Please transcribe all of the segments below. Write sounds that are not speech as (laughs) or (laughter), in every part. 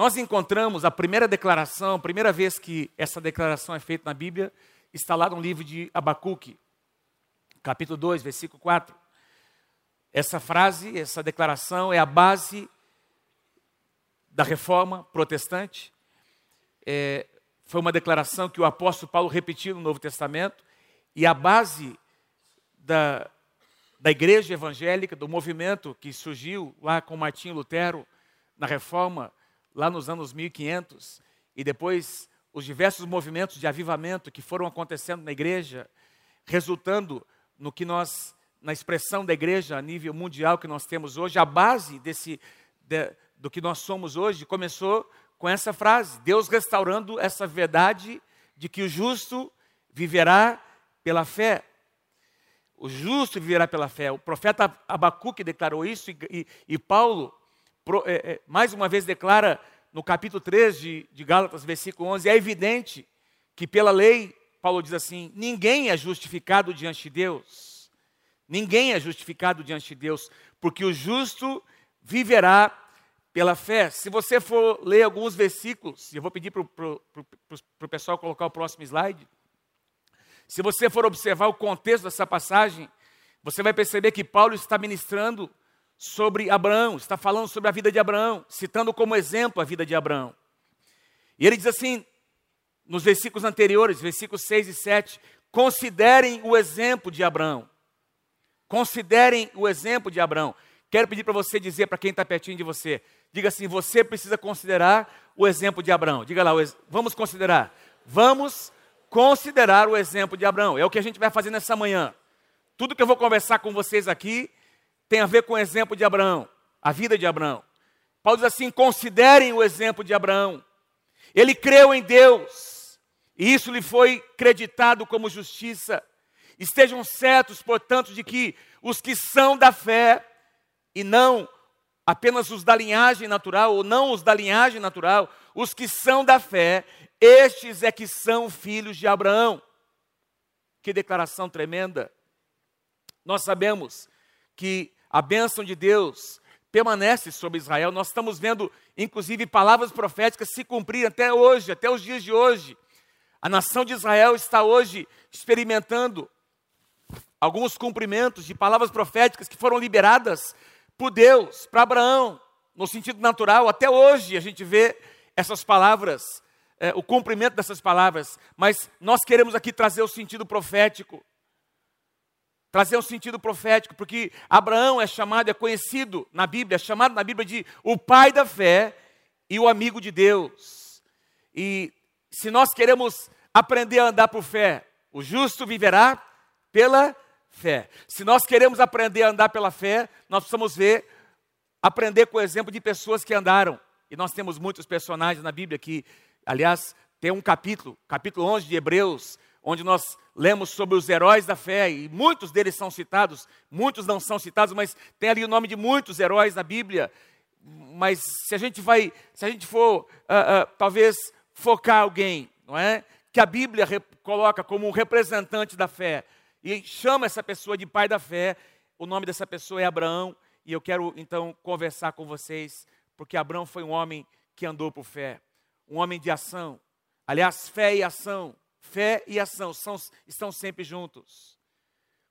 nós encontramos a primeira declaração, a primeira vez que essa declaração é feita na Bíblia, está lá no livro de Abacuque, capítulo 2, versículo 4. Essa frase, essa declaração é a base da reforma protestante. É, foi uma declaração que o apóstolo Paulo repetiu no Novo Testamento, e a base da, da igreja evangélica, do movimento que surgiu lá com Martinho Lutero na reforma, lá nos anos 1500, e depois os diversos movimentos de avivamento que foram acontecendo na igreja, resultando no que nós, na expressão da igreja a nível mundial que nós temos hoje, a base desse, de, do que nós somos hoje começou com essa frase: Deus restaurando essa verdade de que o justo viverá pela fé. O justo viverá pela fé. O profeta Abacuque declarou isso e, e, e Paulo, mais uma vez, declara no capítulo 3 de, de Gálatas, versículo 11: é evidente que pela lei Paulo diz assim: ninguém é justificado diante de Deus. Ninguém é justificado diante de Deus, porque o justo viverá pela fé. Se você for ler alguns versículos, eu vou pedir para o pessoal colocar o próximo slide. Se você for observar o contexto dessa passagem, você vai perceber que Paulo está ministrando sobre Abraão, está falando sobre a vida de Abraão, citando como exemplo a vida de Abraão. E ele diz assim: nos versículos anteriores, versículos 6 e 7, considerem o exemplo de Abraão. Considerem o exemplo de Abraão. Quero pedir para você dizer para quem está pertinho de você, diga assim: você precisa considerar o exemplo de Abraão. Diga lá, vamos considerar. Vamos considerar o exemplo de Abraão. É o que a gente vai fazer nessa manhã. Tudo que eu vou conversar com vocês aqui tem a ver com o exemplo de Abraão, a vida de Abraão. Paulo diz assim: considerem o exemplo de Abraão. Ele creu em Deus e isso lhe foi creditado como justiça. Estejam certos, portanto, de que os que são da fé, e não apenas os da linhagem natural, ou não os da linhagem natural, os que são da fé, estes é que são filhos de Abraão. Que declaração tremenda! Nós sabemos que a bênção de Deus permanece sobre Israel. Nós estamos vendo, inclusive, palavras proféticas se cumprir até hoje, até os dias de hoje. A nação de Israel está hoje experimentando alguns cumprimentos de palavras proféticas que foram liberadas por Deus para Abraão, no sentido natural. Até hoje a gente vê essas palavras, é, o cumprimento dessas palavras, mas nós queremos aqui trazer o sentido profético. Trazer o sentido profético, porque Abraão é chamado, é conhecido na Bíblia, é chamado na Bíblia de o pai da fé e o amigo de Deus. E se nós queremos aprender a andar por fé, o justo viverá pela fé. Se nós queremos aprender a andar pela fé, nós precisamos ver, aprender com o exemplo de pessoas que andaram. E nós temos muitos personagens na Bíblia que, aliás, tem um capítulo, capítulo 11 de Hebreus, onde nós lemos sobre os heróis da fé, e muitos deles são citados, muitos não são citados, mas tem ali o nome de muitos heróis na Bíblia. Mas se a gente vai, se a gente for, uh, uh, talvez focar alguém, não é? Que a Bíblia coloca como um representante da fé e chama essa pessoa de pai da fé. O nome dessa pessoa é Abraão e eu quero então conversar com vocês porque Abraão foi um homem que andou por fé, um homem de ação. Aliás, fé e ação, fé e ação são, estão sempre juntos.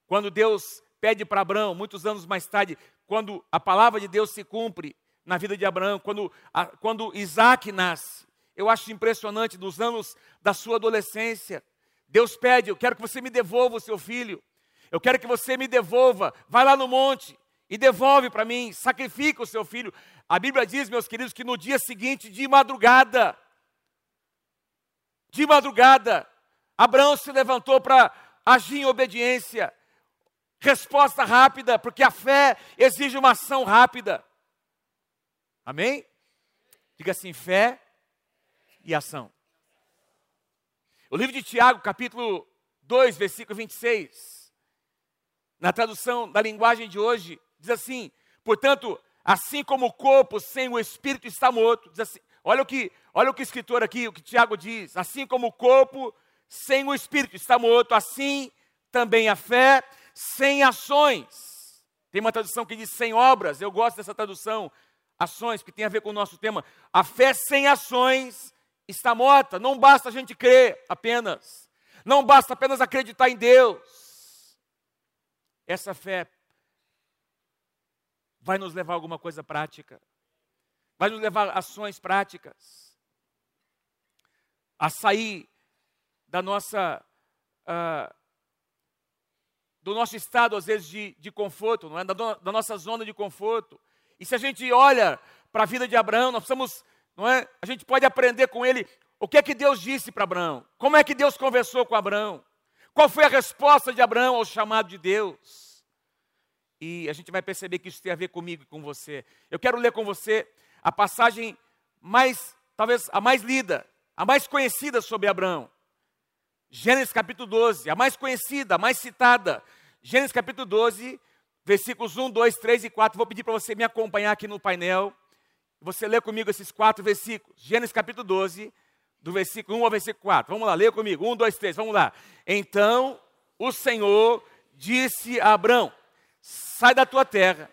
Quando Deus pede para Abraão, muitos anos mais tarde, quando a palavra de Deus se cumpre na vida de Abraão, quando, a, quando Isaac nasce, eu acho impressionante, nos anos da sua adolescência, Deus pede: Eu quero que você me devolva o seu filho. Eu quero que você me devolva. Vai lá no monte e devolve para mim. Sacrifica o seu filho. A Bíblia diz, meus queridos, que no dia seguinte, de madrugada, de madrugada, Abraão se levantou para agir em obediência. Resposta rápida, porque a fé exige uma ação rápida. Amém? Diga assim: fé e ação. O livro de Tiago, capítulo 2, versículo 26, na tradução da linguagem de hoje, diz assim: portanto, assim como o corpo sem o espírito está morto, diz assim, olha o que, olha o que o escritor aqui, o que Tiago diz, assim como o corpo sem o espírito está morto, assim também a fé sem ações. Tem uma tradução que diz sem obras, eu gosto dessa tradução. ações, que tem a ver com o nosso tema. A fé sem ações está morta. Não basta a gente crer apenas. Não basta apenas acreditar em Deus. Essa fé vai nos levar a alguma coisa prática. Vai nos levar a ações práticas. A sair da nossa. Uh, do nosso estado, às vezes, de, de conforto, não é? Da, da nossa zona de conforto. E se a gente olha para a vida de Abraão, nós precisamos, não é? A gente pode aprender com ele o que é que Deus disse para Abraão, como é que Deus conversou com Abraão, qual foi a resposta de Abraão ao chamado de Deus. E a gente vai perceber que isso tem a ver comigo e com você. Eu quero ler com você a passagem mais, talvez a mais lida, a mais conhecida sobre Abraão. Gênesis capítulo 12, a mais conhecida, a mais citada. Gênesis capítulo 12, versículos 1, 2, 3 e 4. Vou pedir para você me acompanhar aqui no painel. Você lê comigo esses quatro versículos. Gênesis capítulo 12, do versículo 1 ao versículo 4. Vamos lá, leia comigo. 1, 2, 3, vamos lá. Então o Senhor disse a Abraão: Sai da tua terra.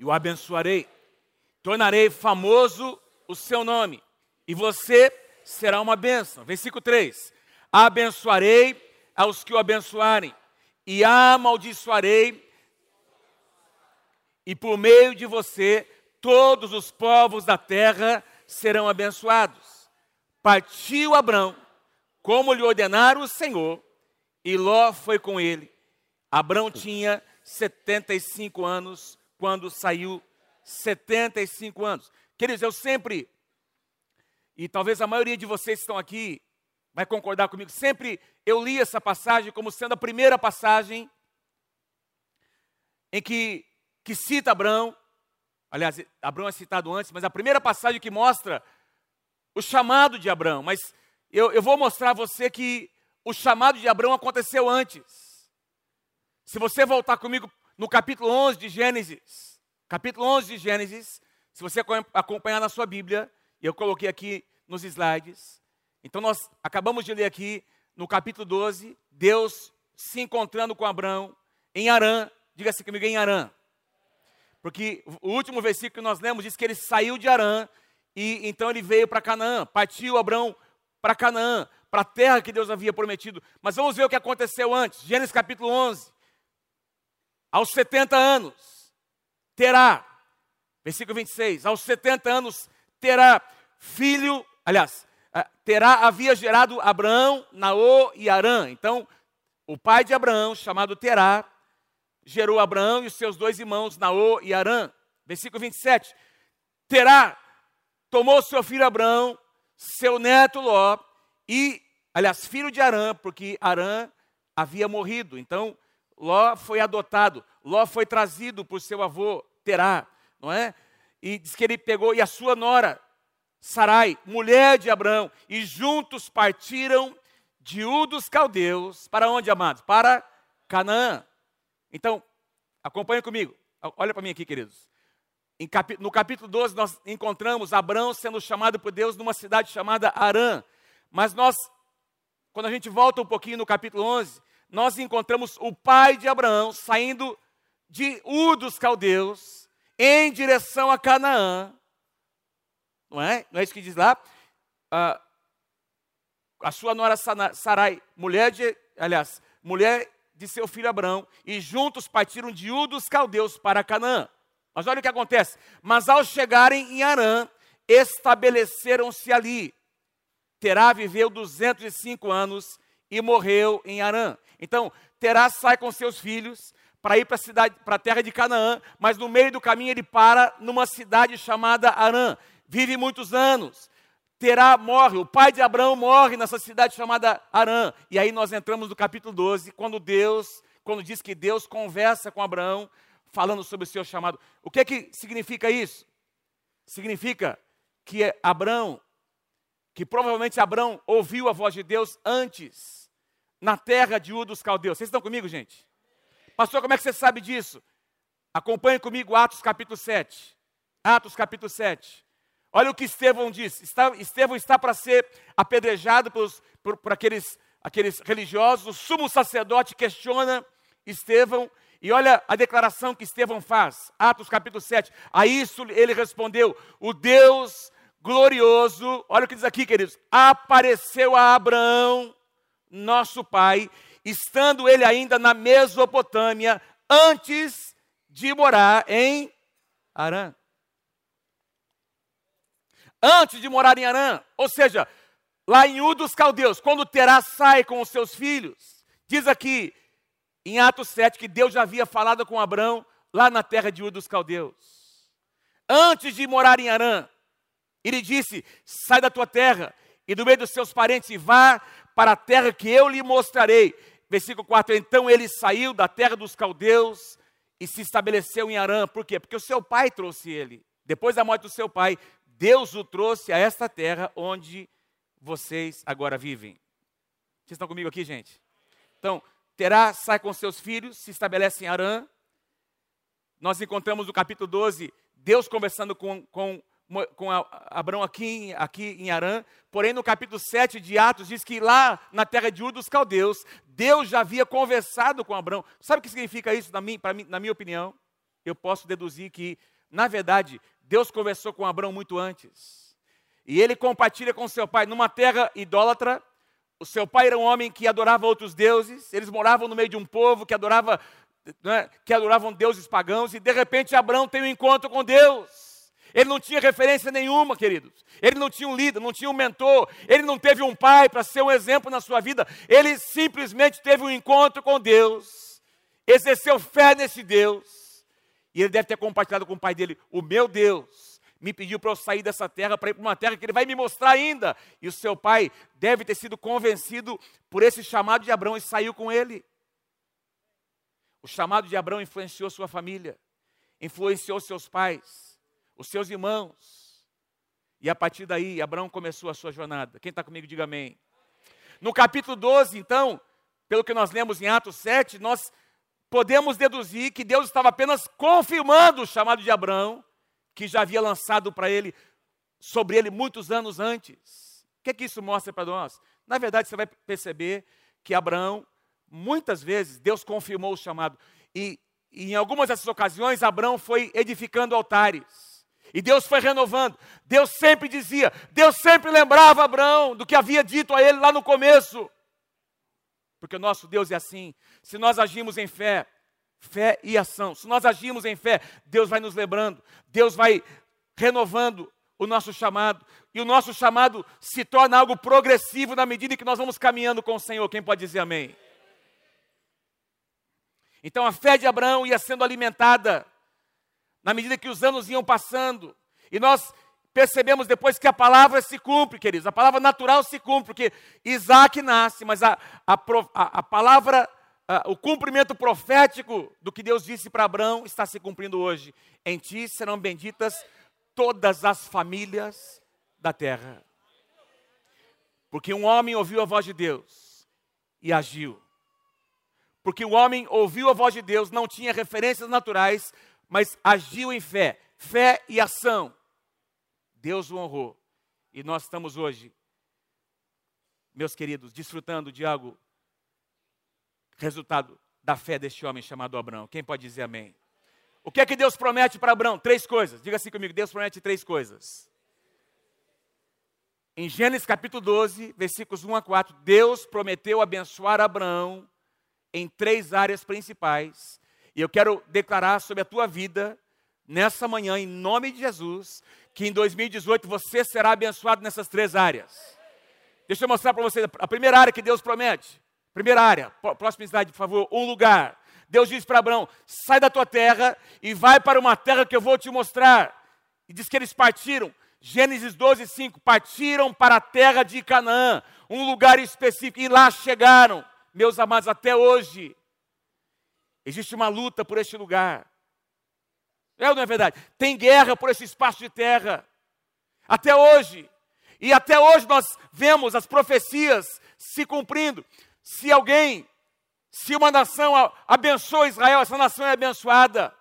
E o abençoarei tornarei famoso o seu nome, e você será uma bênção. Versículo 3: Abençoarei aos que o abençoarem, e amaldiçoarei, e por meio de você todos os povos da terra serão abençoados. Partiu Abrão, como lhe ordenara o Senhor, e Ló foi com ele. Abrão tinha 75 anos quando saiu 75 anos. Queridos, eu sempre, e talvez a maioria de vocês que estão aqui vai concordar comigo, sempre eu li essa passagem como sendo a primeira passagem em que, que cita Abraão. Aliás, Abraão é citado antes, mas a primeira passagem que mostra o chamado de Abraão. Mas eu, eu vou mostrar a você que o chamado de Abraão aconteceu antes. Se você voltar comigo no capítulo 11 de Gênesis, capítulo 11 de Gênesis, se você acompanhar na sua Bíblia, eu coloquei aqui nos slides. Então nós acabamos de ler aqui no capítulo 12, Deus se encontrando com Abraão em Arã, diga-se comigo em Arã. Porque o último versículo que nós lemos diz que ele saiu de Arã e então ele veio para Canaã, partiu Abraão para Canaã, para a terra que Deus havia prometido. Mas vamos ver o que aconteceu antes. Gênesis capítulo 11. Aos 70 anos, terá, versículo 26, aos 70 anos terá filho, aliás, eh, terá, havia gerado Abraão, Naô e Arã. Então, o pai de Abraão, chamado Terá, gerou Abraão e os seus dois irmãos, Naô e Arã. Versículo 27. Terá tomou seu filho Abraão, seu neto Ló, e, aliás, filho de Arã, porque Arã havia morrido. Então, Ló foi adotado, Ló foi trazido por seu avô terá, não é? E diz que ele pegou, e a sua nora, Sarai, mulher de Abraão, e juntos partiram de U dos caldeus, para onde, amados? Para Canaã. Então, acompanhe comigo, olha para mim aqui, queridos. no capítulo 12, nós encontramos Abraão sendo chamado por Deus numa cidade chamada Arã. Mas nós, quando a gente volta um pouquinho no capítulo 11, nós encontramos o pai de Abraão saindo de Ur dos caldeus em direção a Canaã. Não é? Não é isso que diz lá? Ah, a sua nora Sarai, mulher de, aliás, mulher de seu filho Abraão, e juntos partiram de Ur dos caldeus para Canaã. Mas olha o que acontece. Mas ao chegarem em Arã, estabeleceram-se ali. Terá viveu 205 anos e morreu em Arã. Então, Terá sai com seus filhos, para ir para a cidade, para a terra de Canaã, mas no meio do caminho ele para numa cidade chamada Arã. Vive muitos anos. Terá morre, o pai de Abraão morre nessa cidade chamada Arã. E aí nós entramos no capítulo 12, quando Deus, quando diz que Deus conversa com Abraão, falando sobre o seu chamado. O que é que significa isso? Significa que Abraão, que provavelmente Abraão ouviu a voz de Deus antes, na terra de Ur dos Caldeus. Vocês estão comigo, gente? Pastor, como é que você sabe disso? Acompanhe comigo Atos capítulo 7. Atos capítulo 7. Olha o que Estevão diz. Estevão está para ser apedrejado pelos, por, por aqueles, aqueles religiosos. O sumo sacerdote questiona Estevão. E olha a declaração que Estevão faz. Atos capítulo 7. A isso ele respondeu: O Deus glorioso, olha o que diz aqui, queridos, apareceu a Abraão, nosso pai, estando ele ainda na Mesopotâmia, antes de morar em Arã. Antes de morar em Arã, ou seja, lá em U dos Caldeus, quando Terá sai com os seus filhos, diz aqui em Atos 7 que Deus já havia falado com Abraão lá na terra de U dos Caldeus. Antes de morar em Arã, ele disse: Sai da tua terra e do meio dos seus parentes e vá para a terra que eu lhe mostrarei. Versículo 4: Então ele saiu da terra dos caldeus e se estabeleceu em Arã. Por quê? Porque o seu pai trouxe ele. Depois da morte do seu pai, Deus o trouxe a esta terra onde vocês agora vivem. Vocês estão comigo aqui, gente? Então, Terá sai com seus filhos, se estabelece em Arã. Nós encontramos no capítulo 12 Deus conversando com, com com Abraão aqui, aqui em Arã, porém no capítulo 7 de Atos diz que lá na terra de Ur dos Caldeus, Deus já havia conversado com Abraão. Sabe o que significa isso na minha, mim, na minha opinião? Eu posso deduzir que, na verdade, Deus conversou com Abraão muito antes. E ele compartilha com seu pai numa terra idólatra. O seu pai era um homem que adorava outros deuses, eles moravam no meio de um povo que adorava, né, que adoravam deuses pagãos, e de repente Abraão tem um encontro com Deus. Ele não tinha referência nenhuma, queridos. Ele não tinha um líder, não tinha um mentor. Ele não teve um pai para ser um exemplo na sua vida. Ele simplesmente teve um encontro com Deus, exerceu fé nesse Deus. E ele deve ter compartilhado com o pai dele: O meu Deus me pediu para eu sair dessa terra para ir para uma terra que ele vai me mostrar ainda. E o seu pai deve ter sido convencido por esse chamado de Abraão e saiu com ele. O chamado de Abraão influenciou sua família, influenciou seus pais os seus irmãos. E a partir daí, Abraão começou a sua jornada. Quem está comigo, diga amém. No capítulo 12, então, pelo que nós lemos em Atos 7, nós podemos deduzir que Deus estava apenas confirmando o chamado de Abraão, que já havia lançado para ele, sobre ele muitos anos antes. O que é que isso mostra para nós? Na verdade, você vai perceber que Abraão, muitas vezes, Deus confirmou o chamado. E, e em algumas dessas ocasiões, Abraão foi edificando altares. E Deus foi renovando. Deus sempre dizia, Deus sempre lembrava Abraão do que havia dito a ele lá no começo. Porque o nosso Deus é assim. Se nós agimos em fé, fé e ação. Se nós agimos em fé, Deus vai nos lembrando, Deus vai renovando o nosso chamado. E o nosso chamado se torna algo progressivo na medida que nós vamos caminhando com o Senhor. Quem pode dizer amém? Então a fé de Abraão ia sendo alimentada na medida que os anos iam passando. E nós percebemos depois que a palavra se cumpre, queridos, a palavra natural se cumpre, porque Isaac nasce, mas a, a, a, a palavra, o cumprimento profético do que Deus disse para Abraão está se cumprindo hoje. Em ti serão benditas todas as famílias da terra. Porque um homem ouviu a voz de Deus e agiu. Porque o homem ouviu a voz de Deus, não tinha referências naturais, mas agiu em fé, fé e ação. Deus o honrou. E nós estamos hoje, meus queridos, desfrutando de algo resultado da fé deste homem chamado Abraão. Quem pode dizer amém? O que é que Deus promete para Abraão? Três coisas. Diga assim comigo: Deus promete três coisas. Em Gênesis capítulo 12, versículos 1 a 4, Deus prometeu abençoar Abraão em três áreas principais e eu quero declarar sobre a tua vida, nessa manhã, em nome de Jesus, que em 2018 você será abençoado nessas três áreas. Deixa eu mostrar para você a primeira área que Deus promete. Primeira área, próxima slide, por favor. Um lugar. Deus diz para Abraão: sai da tua terra e vai para uma terra que eu vou te mostrar. E diz que eles partiram. Gênesis 12, 5. Partiram para a terra de Canaã, um lugar específico, e lá chegaram. Meus amados, até hoje, Existe uma luta por este lugar. É ou não é verdade? Tem guerra por esse espaço de terra. Até hoje. E até hoje nós vemos as profecias se cumprindo. Se alguém, se uma nação abençoa Israel, essa nação é abençoada.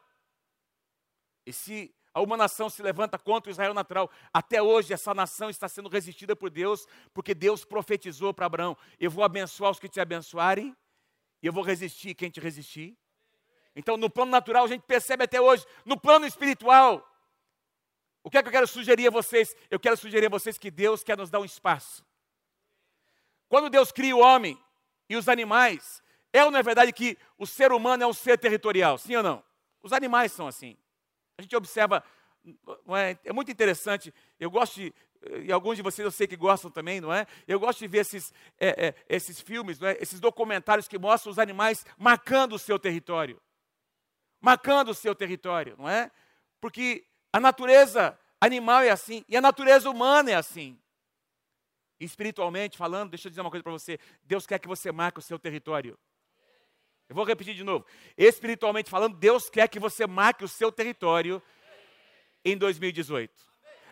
E se uma nação se levanta contra o Israel natural. Até hoje, essa nação está sendo resistida por Deus, porque Deus profetizou para Abraão: Eu vou abençoar os que te abençoarem, e eu vou resistir quem te resistir. Então, no plano natural, a gente percebe até hoje. No plano espiritual, o que é que eu quero sugerir a vocês? Eu quero sugerir a vocês que Deus quer nos dar um espaço. Quando Deus cria o homem e os animais, é ou não é verdade que o ser humano é um ser territorial? Sim ou não? Os animais são assim. A gente observa, é? é? muito interessante. Eu gosto de, e alguns de vocês eu sei que gostam também, não é? Eu gosto de ver esses, é, é, esses filmes, é? esses documentários que mostram os animais marcando o seu território. Marcando o seu território, não é? Porque a natureza animal é assim, e a natureza humana é assim. Espiritualmente falando, deixa eu dizer uma coisa para você: Deus quer que você marque o seu território. Eu vou repetir de novo. Espiritualmente falando, Deus quer que você marque o seu território em 2018.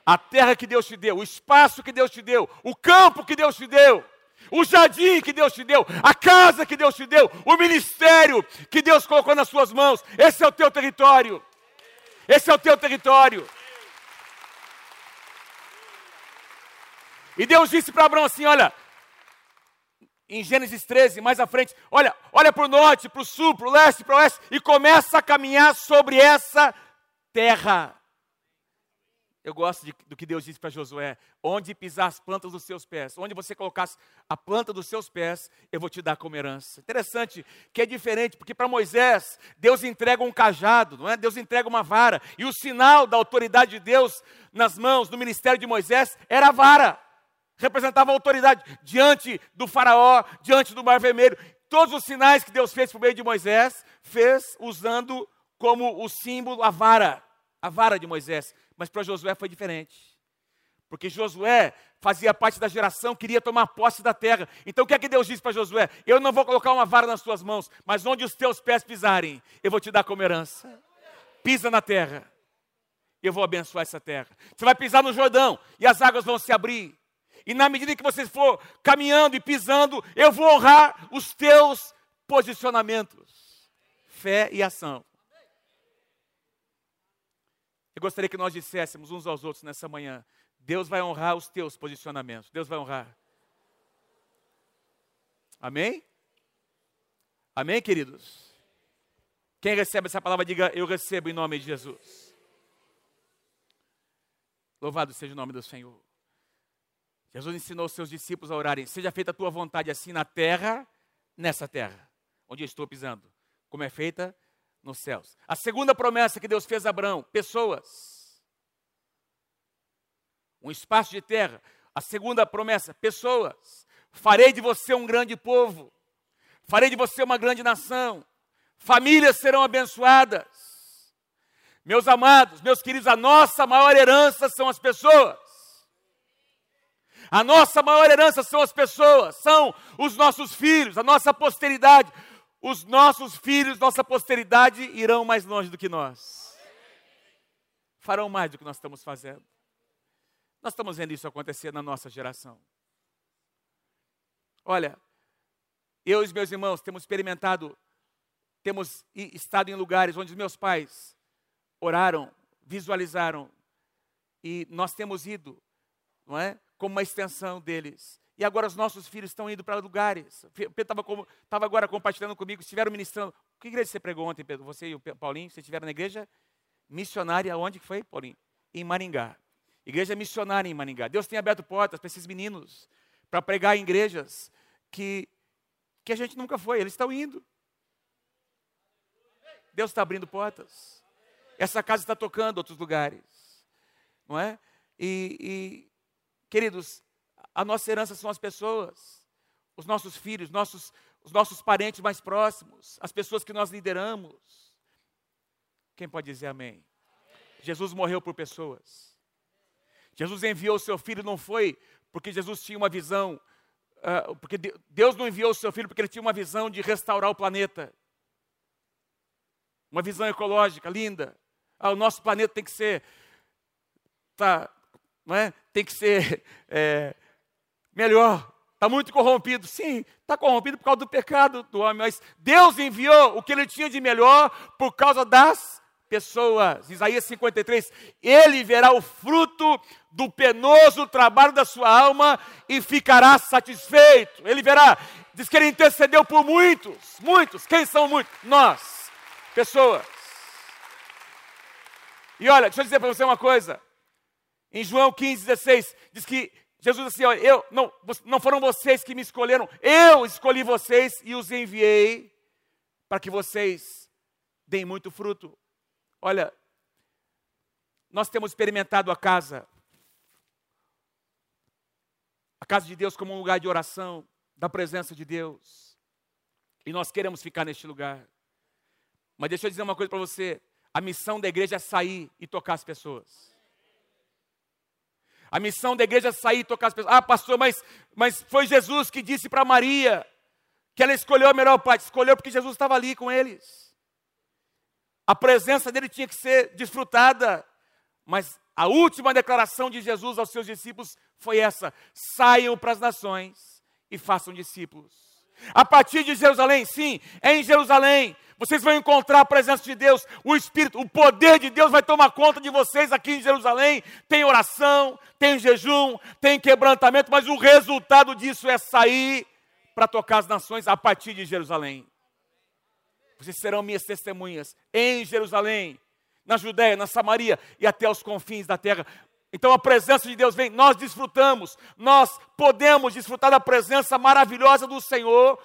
A terra que Deus te deu, o espaço que Deus te deu, o campo que Deus te deu, o jardim que Deus te deu, a casa que Deus te deu, o ministério que Deus colocou nas suas mãos. Esse é o teu território. Esse é o teu território. E Deus disse para Abraão assim: Olha, em Gênesis 13, mais à frente, olha, olha para o norte, para o sul, para o leste, para o oeste, e começa a caminhar sobre essa terra. Eu gosto de, do que Deus disse para Josué: onde pisar as plantas dos seus pés, onde você colocasse a planta dos seus pés, eu vou te dar como herança. Interessante que é diferente, porque para Moisés, Deus entrega um cajado, não é? Deus entrega uma vara, e o sinal da autoridade de Deus nas mãos do ministério de Moisés era a vara representava autoridade diante do Faraó, diante do Mar Vermelho. Todos os sinais que Deus fez por meio de Moisés, fez usando como o símbolo a vara, a vara de Moisés. Mas para Josué foi diferente. Porque Josué fazia parte da geração que queria tomar posse da terra. Então o que é que Deus disse para Josué? Eu não vou colocar uma vara nas tuas mãos, mas onde os teus pés pisarem, eu vou te dar como herança. Pisa na terra. Eu vou abençoar essa terra. Você vai pisar no Jordão e as águas vão se abrir. E na medida que você for caminhando e pisando, eu vou honrar os teus posicionamentos. Fé e ação. Eu gostaria que nós disséssemos uns aos outros nessa manhã: Deus vai honrar os teus posicionamentos. Deus vai honrar. Amém? Amém, queridos? Quem recebe essa palavra, diga: Eu recebo em nome de Jesus. Louvado seja o nome do Senhor. Jesus ensinou seus discípulos a orarem: Seja feita a tua vontade assim na terra, nessa terra, onde eu estou pisando, como é feita nos céus. A segunda promessa que Deus fez a Abraão: pessoas. Um espaço de terra. A segunda promessa: pessoas. Farei de você um grande povo. Farei de você uma grande nação. Famílias serão abençoadas. Meus amados, meus queridos, a nossa maior herança são as pessoas. A nossa maior herança são as pessoas, são os nossos filhos, a nossa posteridade. Os nossos filhos, nossa posteridade irão mais longe do que nós. Farão mais do que nós estamos fazendo. Nós estamos vendo isso acontecer na nossa geração. Olha, eu e meus irmãos temos experimentado, temos estado em lugares onde meus pais oraram, visualizaram, e nós temos ido, não é? como uma extensão deles. E agora os nossos filhos estão indo para lugares. Pedro estava agora compartilhando comigo, estiveram ministrando. Que igreja você pregou ontem, Pedro? Você e o Paulinho, vocês estiveram na igreja missionária, onde foi, Paulinho? Em Maringá. Igreja missionária em Maringá. Deus tem aberto portas para esses meninos, para pregar em igrejas que, que a gente nunca foi. Eles estão indo. Deus está abrindo portas. Essa casa está tocando outros lugares. Não é? E, Queridos, a nossa herança são as pessoas, os nossos filhos, nossos, os nossos parentes mais próximos, as pessoas que nós lideramos. Quem pode dizer amém? Jesus morreu por pessoas. Jesus enviou o seu filho, não foi porque Jesus tinha uma visão, uh, porque Deus não enviou o seu filho porque ele tinha uma visão de restaurar o planeta. Uma visão ecológica linda. Ah, o nosso planeta tem que ser tá, não é? tem que ser é, (laughs) melhor. Está muito corrompido. Sim, está corrompido por causa do pecado do homem, mas Deus enviou o que ele tinha de melhor por causa das pessoas. Isaías 53, ele verá o fruto do penoso trabalho da sua alma e ficará satisfeito. Ele verá, diz que ele intercedeu por muitos, muitos. Quem são muitos? Nós, pessoas. E olha, deixa eu dizer para você uma coisa. Em João 15, 16, diz que Jesus disse assim: eu, não, não foram vocês que me escolheram, eu escolhi vocês e os enviei para que vocês deem muito fruto. Olha, nós temos experimentado a casa, a casa de Deus como um lugar de oração, da presença de Deus. E nós queremos ficar neste lugar. Mas deixa eu dizer uma coisa para você: a missão da igreja é sair e tocar as pessoas. A missão da igreja é sair e tocar as pessoas. Ah, pastor, mas, mas foi Jesus que disse para Maria que ela escolheu a melhor parte. Escolheu porque Jesus estava ali com eles. A presença dele tinha que ser desfrutada. Mas a última declaração de Jesus aos seus discípulos foi essa: saiam para as nações e façam discípulos. A partir de Jerusalém, sim, é em Jerusalém. Vocês vão encontrar a presença de Deus, o Espírito, o poder de Deus vai tomar conta de vocês aqui em Jerusalém. Tem oração, tem jejum, tem quebrantamento, mas o resultado disso é sair para tocar as nações a partir de Jerusalém. Vocês serão minhas testemunhas em Jerusalém, na Judéia, na Samaria e até os confins da terra. Então a presença de Deus vem, nós desfrutamos, nós podemos desfrutar da presença maravilhosa do Senhor.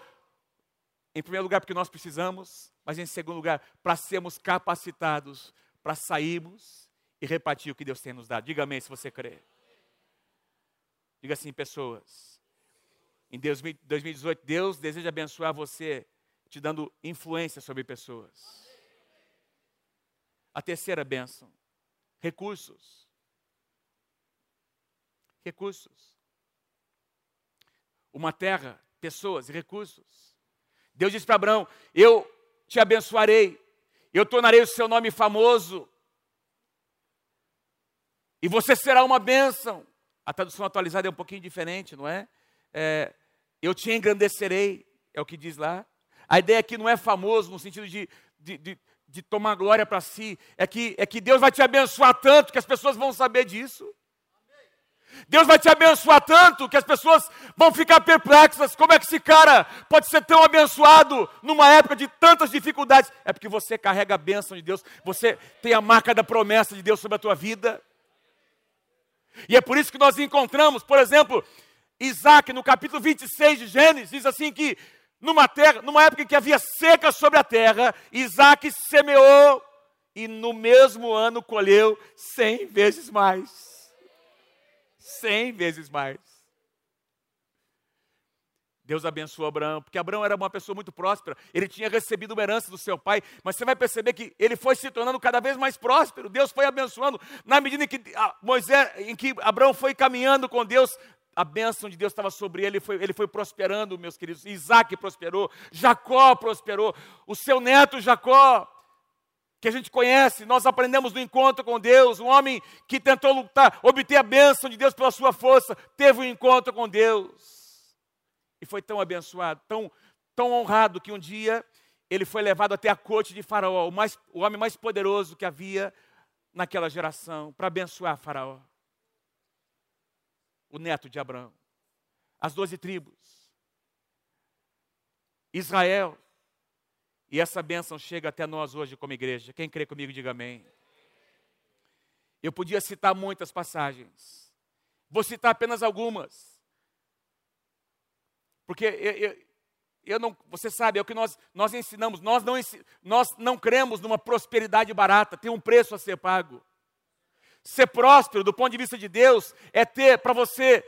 Em primeiro lugar, porque nós precisamos, mas em segundo lugar, para sermos capacitados para sairmos e repartir o que Deus tem nos dado. Diga amém se você crê. Diga assim, pessoas. Em 2018, Deus deseja abençoar você te dando influência sobre pessoas. A terceira bênção: recursos. Recursos. Uma terra, pessoas e recursos. Deus disse para Abraão: Eu te abençoarei, eu tornarei o seu nome famoso, e você será uma bênção. A tradução atualizada é um pouquinho diferente, não é? é eu te engrandecerei, é o que diz lá. A ideia aqui não é famoso no sentido de, de, de, de tomar glória para si, é que, é que Deus vai te abençoar tanto que as pessoas vão saber disso. Deus vai te abençoar tanto que as pessoas vão ficar perplexas. Como é que esse cara pode ser tão abençoado numa época de tantas dificuldades? É porque você carrega a bênção de Deus, você tem a marca da promessa de Deus sobre a tua vida. E é por isso que nós encontramos, por exemplo, Isaac, no capítulo 26 de Gênesis, diz assim que numa terra, numa época em que havia seca sobre a terra, Isaac semeou e no mesmo ano colheu cem vezes mais. Cem vezes mais. Deus abençoou Abraão, porque Abraão era uma pessoa muito próspera, ele tinha recebido uma herança do seu pai, mas você vai perceber que ele foi se tornando cada vez mais próspero, Deus foi abençoando, na medida em que ah, Moisés, em que Abraão foi caminhando com Deus, a bênção de Deus estava sobre ele, ele foi, ele foi prosperando, meus queridos. Isaac prosperou, Jacó prosperou, o seu neto Jacó, que a gente conhece, nós aprendemos no encontro com Deus, um homem que tentou lutar, obter a bênção de Deus pela sua força, teve um encontro com Deus. E foi tão abençoado, tão, tão honrado, que um dia ele foi levado até a corte de Faraó, o, mais, o homem mais poderoso que havia naquela geração, para abençoar Faraó o neto de Abraão, as doze tribos, Israel. E essa bênção chega até nós hoje como igreja. Quem crê comigo, diga amém. Eu podia citar muitas passagens, vou citar apenas algumas. Porque eu, eu, eu não, você sabe, é o que nós, nós ensinamos, nós não, nós não cremos numa prosperidade barata, tem um preço a ser pago. Ser próspero do ponto de vista de Deus é ter para você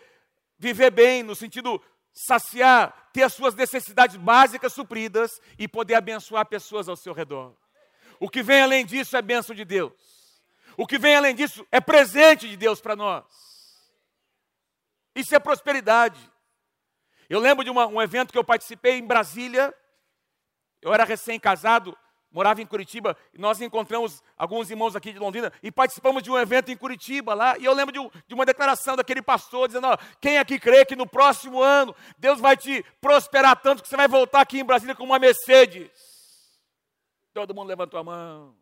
viver bem, no sentido saciar, ter as suas necessidades básicas supridas e poder abençoar pessoas ao seu redor. O que vem além disso é bênção de Deus. O que vem além disso é presente de Deus para nós. Isso é prosperidade. Eu lembro de uma, um evento que eu participei em Brasília. Eu era recém-casado morava em Curitiba, e nós encontramos alguns irmãos aqui de Londrina e participamos de um evento em Curitiba lá, e eu lembro de, um, de uma declaração daquele pastor dizendo: ó, quem aqui crê que no próximo ano Deus vai te prosperar tanto que você vai voltar aqui em Brasília com uma Mercedes? Todo mundo levantou a mão.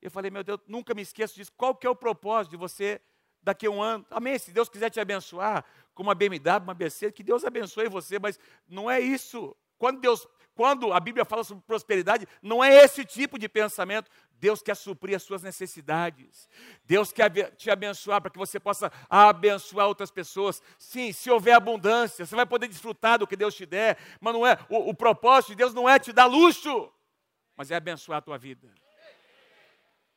Eu falei, meu Deus, nunca me esqueço disso. Qual que é o propósito de você daqui a um ano? Amém. Se Deus quiser te abençoar com uma BMW, uma BC, que Deus abençoe você, mas não é isso. Quando Deus, quando a Bíblia fala sobre prosperidade, não é esse tipo de pensamento. Deus quer suprir as suas necessidades. Deus quer te abençoar para que você possa abençoar outras pessoas. Sim, se houver abundância, você vai poder desfrutar do que Deus te der, mas não é o, o propósito de Deus não é te dar luxo, mas é abençoar a tua vida.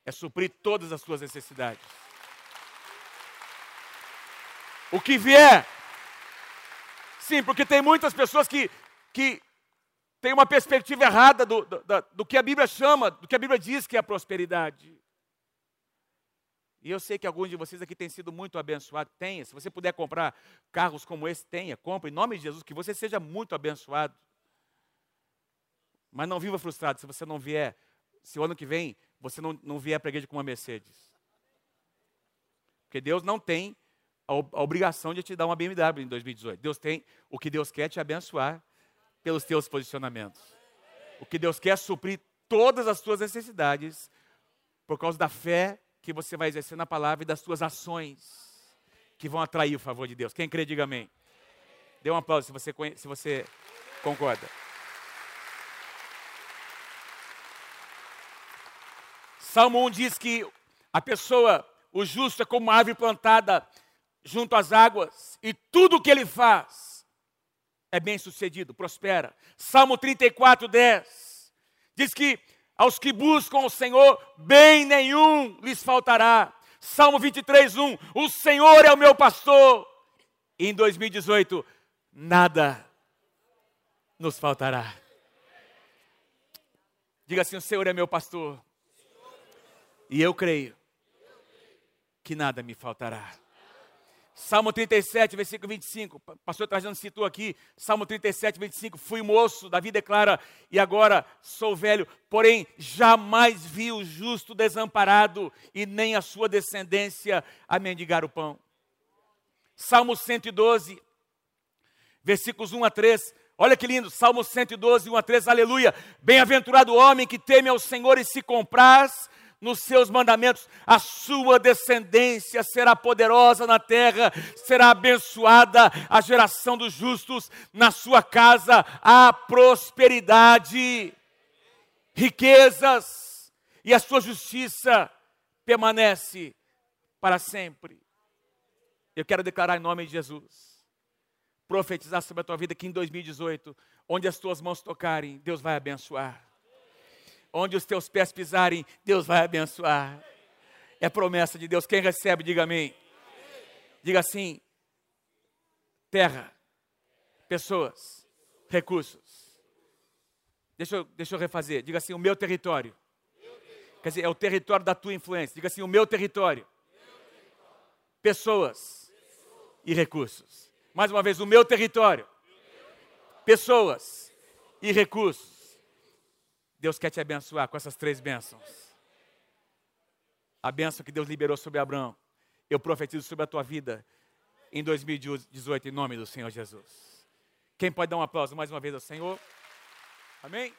É suprir todas as tuas necessidades. O que vier. Sim, porque tem muitas pessoas que, que tem uma perspectiva errada do, do, do, que a Bíblia chama, do que a Bíblia diz que é a prosperidade. E eu sei que alguns de vocês aqui têm sido muito abençoados. Tenha, se você puder comprar carros como esse, tenha, compre, em nome de Jesus, que você seja muito abençoado. Mas não viva frustrado se você não vier, se o ano que vem você não, não vier para a igreja com uma Mercedes. Porque Deus não tem a, a obrigação de te dar uma BMW em 2018. Deus tem, o que Deus quer é te abençoar pelos teus posicionamentos. O que Deus quer é suprir todas as tuas necessidades por causa da fé que você vai exercer na palavra e das tuas ações que vão atrair o favor de Deus. Quem crê, diga amém. Dê um aplauso se você, se você concorda. Salmo 1 diz que a pessoa, o justo, é como uma árvore plantada junto às águas, e tudo o que ele faz é bem sucedido, prospera. Salmo 34, 10 diz que aos que buscam o Senhor, bem nenhum lhes faltará. Salmo 23, 1: O Senhor é o meu pastor. E em 2018, nada nos faltará. Diga assim: O Senhor é meu pastor. E eu creio que nada me faltará. Salmo 37, versículo 25. O pastor Trajano citou aqui, Salmo 37, 25. Fui moço, Davi declara, e agora sou velho, porém jamais vi o justo desamparado e nem a sua descendência a mendigar o pão. Salmo 112, versículos 1 a 3. Olha que lindo, Salmo 112, 1 a 3, aleluia. Bem-aventurado o homem que teme ao Senhor e se compraz nos seus mandamentos, a sua descendência será poderosa na terra, será abençoada a geração dos justos, na sua casa há prosperidade, riquezas, e a sua justiça permanece para sempre. Eu quero declarar em nome de Jesus, profetizar sobre a tua vida que em 2018, onde as tuas mãos tocarem, Deus vai abençoar onde os teus pés pisarem, Deus vai abençoar. É promessa de Deus. Quem recebe, diga amém. Diga assim: terra, pessoas, recursos. Deixa eu, deixa eu refazer. Diga assim: o meu território. Quer dizer, é o território da tua influência. Diga assim: o meu território. Pessoas e recursos. Mais uma vez, o meu território. Pessoas e recursos. Deus quer te abençoar com essas três bênçãos. A bênção que Deus liberou sobre Abraão, eu profetizo sobre a tua vida em 2018, em nome do Senhor Jesus. Quem pode dar um aplauso mais uma vez ao Senhor? Amém?